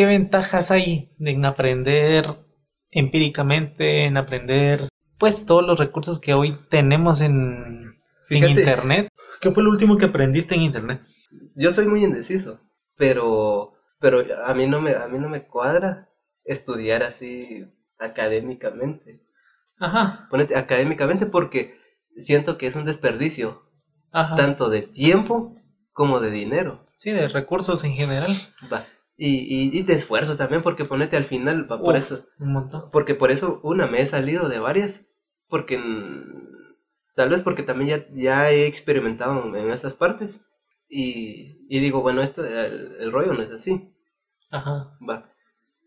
¿qué ventajas hay en aprender empíricamente, en aprender pues todos los recursos que hoy tenemos en, en internet? ¿Qué fue lo último que aprendiste en internet? Yo soy muy indeciso, pero pero a mí no me a mí no me cuadra estudiar así académicamente. Ajá. Ponete académicamente porque siento que es un desperdicio Ajá. tanto de tiempo como de dinero. Sí, de recursos en general. Va. Y, y, y de esfuerzo también, porque ponete al final, por eso, Un montón. porque por eso una me he salido de varias, porque tal vez porque también ya, ya he experimentado en esas partes y, y digo, bueno, esto, el, el rollo no es así, Ajá. va.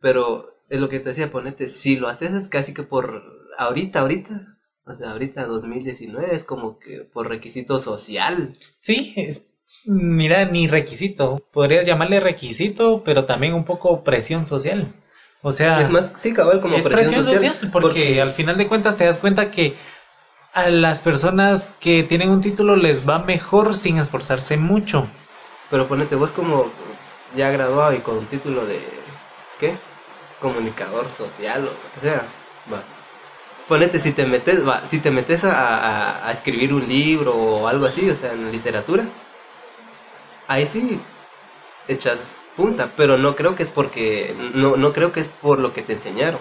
Pero es lo que te decía, ponete, si lo haces es casi que por ahorita, ahorita, o sea, ahorita 2019 es como que por requisito social. Sí, es, mira, ni requisito. Podrías llamarle requisito, pero también un poco presión social. O sea, Es más, sí, cabal, como es presión, social. porque, al final de cuentas te das cuenta que a las personas que tienen un título les va mejor sin esforzarse mucho. Pero ponete vos como ya graduado y con un título de ¿qué? Comunicador social o lo que sea. Va. Ponete si te metes, va, si te metes a, a- a escribir un libro o algo así, o sea, en literatura, ahí sí echas punta, pero no creo que es porque no, no creo que es por lo que te enseñaron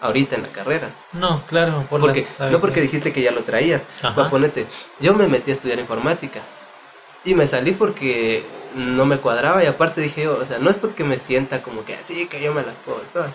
ahorita en la carrera. No, claro, por Porque, las no porque dijiste que ya lo traías. Va, ponete, yo me metí a estudiar informática y me salí porque no me cuadraba y aparte dije, o sea, no es porque me sienta como que así que yo me las puedo todas.